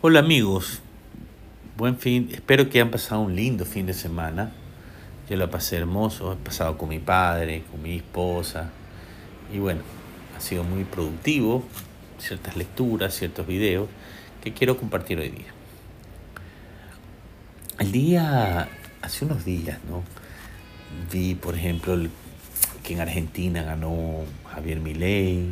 Hola amigos, buen fin, espero que hayan pasado un lindo fin de semana. Yo lo pasé hermoso, he pasado con mi padre, con mi esposa y bueno, ha sido muy productivo, ciertas lecturas, ciertos videos que quiero compartir hoy día. El día, hace unos días, ¿no? Vi, por ejemplo, que en Argentina ganó Javier Milei,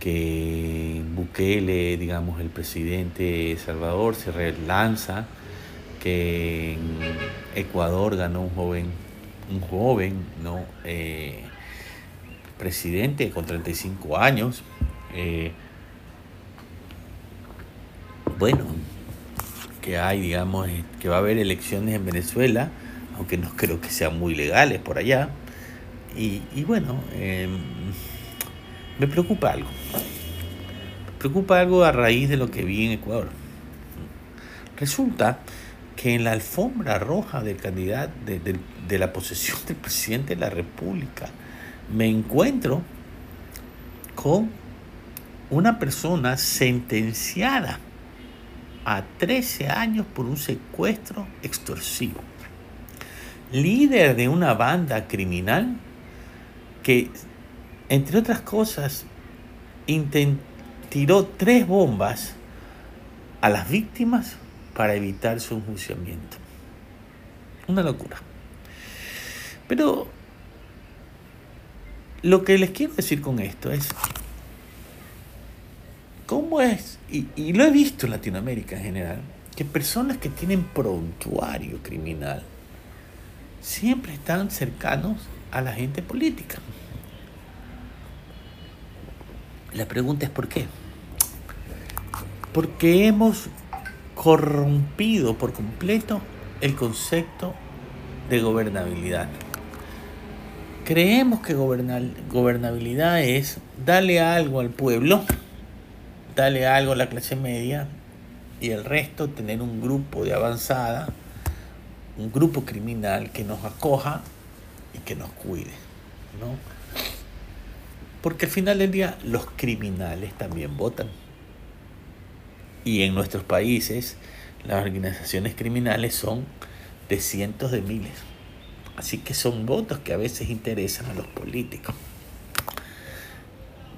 que Bukele, digamos, el presidente de Salvador, se relanza, que en Ecuador ganó un joven, un joven, ¿no? Eh, presidente con 35 años. Eh, bueno, que hay, digamos, eh, que va a haber elecciones en Venezuela, aunque no creo que sean muy legales por allá. Y, bueno, em, me preocupa algo. Me preocupa algo a raíz de lo que vi en Ecuador. Resulta que en la alfombra roja del candidato de, de la posesión del presidente de la República me encuentro con una persona sentenciada a 13 años por un secuestro extorsivo. Líder de una banda criminal que, entre otras cosas, tiró tres bombas a las víctimas para evitar su enjuiciamiento. Una locura. Pero lo que les quiero decir con esto es, ¿cómo es? Y, y, lo he visto en Latinoamérica en general, que personas que tienen prontuario criminal siempre están cercanos a la gente política. La pregunta es ¿por qué? Porque hemos corrompido por completo el concepto de gobernabilidad. Creemos que gobernabilidad es darle algo al pueblo, darle algo a la clase media y el resto tener un grupo de avanzada, un grupo criminal que nos acoja y que nos cuide. ¿no? Porque al final del día los criminales también votan. Y en nuestros países las organizaciones criminales son de cientos de miles. Así que son votos que a veces interesan a los políticos.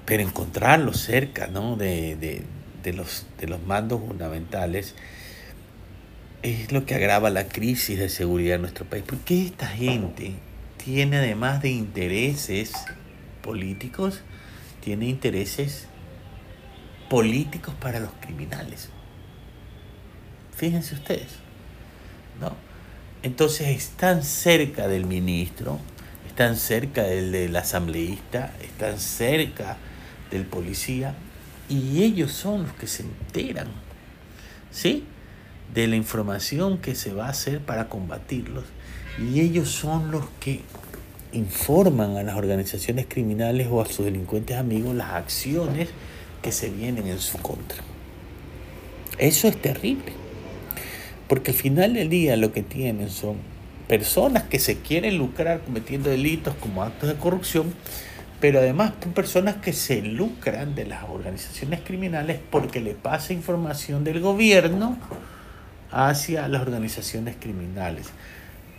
Pero encontrarlos cerca ¿no? de, los, de los mandos fundamentales es lo que agrava la crisis de seguridad en nuestro país. Porque esta gente tiene además de intereses políticos, tiene intereses políticos para los criminales. Fíjense ustedes, ¿no? Entonces están cerca del ministro, están cerca del, del asambleísta, están cerca del policía y ellos son los que se enteran, ¿sí? De la información que se va a hacer para combatirlos y ellos son los que informan a las organizaciones criminales o a sus delincuentes amigos las acciones que se vienen en su contra. Eso es terrible. Porque al final del día lo que tienen son personas que se quieren lucrar cometiendo delitos como actos de corrupción, pero además son personas que se lucran de las organizaciones criminales porque le pasa información del gobierno hacia las organizaciones criminales.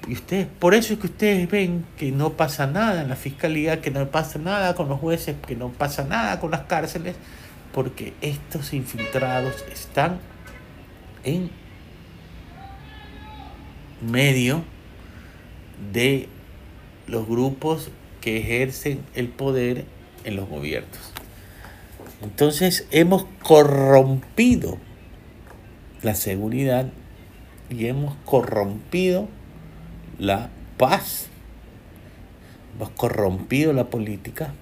Y ustedes, por eso es que ustedes ven que no pasa nada en la fiscalía, que no pasa nada con los jueces, que no pasa nada con las cárceles, porque estos infiltrados están en medio de los grupos que ejercen el poder en los gobiernos. Entonces hemos corrompido la seguridad y hemos corrompido la paz, hemos corrompido la política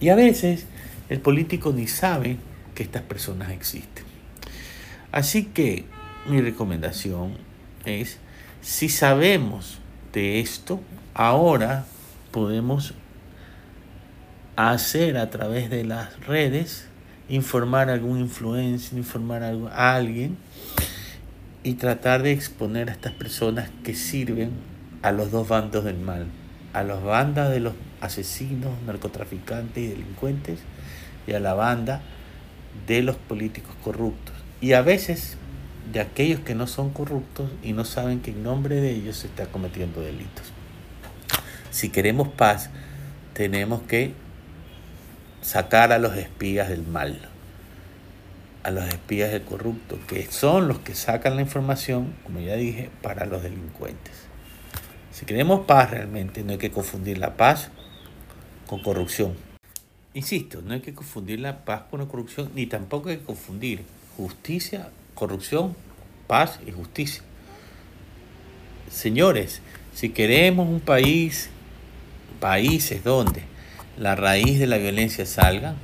y a veces el político ni sabe que estas personas existen. Así que mi recomendación es, si sabemos de esto, ahora podemos hacer a través de las redes, informar a algún influencer, informar a alguien y tratar de exponer a estas personas que sirven a los dos bandos del mal, a las bandas de los asesinos, narcotraficantes y delincuentes y a la banda de los políticos corruptos. Y a veces de aquellos que no son corruptos y no saben que en nombre de ellos se está cometiendo delitos. Si queremos paz, tenemos que sacar a los espías del mal, a los espías del corrupto, que son los que sacan la información, como ya dije, para los delincuentes. Si queremos paz realmente, no hay que confundir la paz con corrupción. Insisto, no hay que confundir la paz con la corrupción, ni tampoco hay que confundir justicia, corrupción, paz y justicia. Señores, si queremos un país, países donde la raíz de la violencia salga,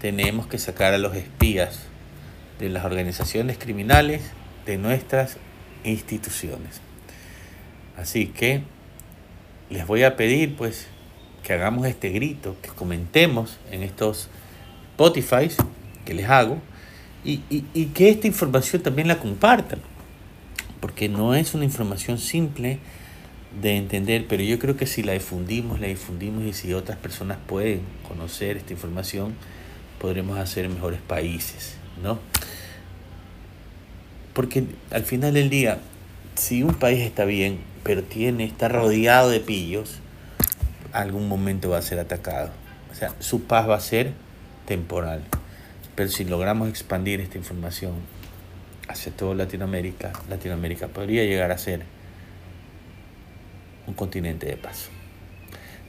tenemos que sacar a los espías de las organizaciones criminales de nuestras instituciones. Así que les voy a pedir pues que hagamos este grito, que comentemos en estos Spotify que les hago y, y que esta información también la compartan, porque no es una información simple de entender, pero yo creo que si la difundimos, la difundimos y si otras personas pueden conocer esta información, podremos hacer mejores países, ¿no? Porque al final del día, si un país está bien, pero tiene, está rodeado de pillos, algún momento va a ser atacado. O sea, su paz va a ser temporal. Pero si logramos expandir esta información hacia toda Latinoamérica, Latinoamérica podría llegar a ser un continente de paz.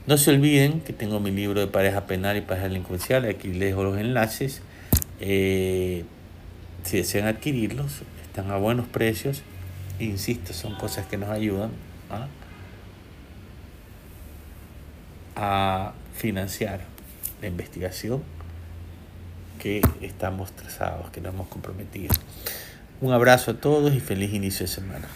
No se olviden que tengo mi libro de pareja penal y pareja delincuencial, aquí les dejo los enlaces. Eh, si desean adquirirlos, están a buenos precios. Insisto, son cosas que nos ayudan a financiar la investigación que estamos trazados, que nos hemos comprometido. Un abrazo a todos y feliz inicio de semana.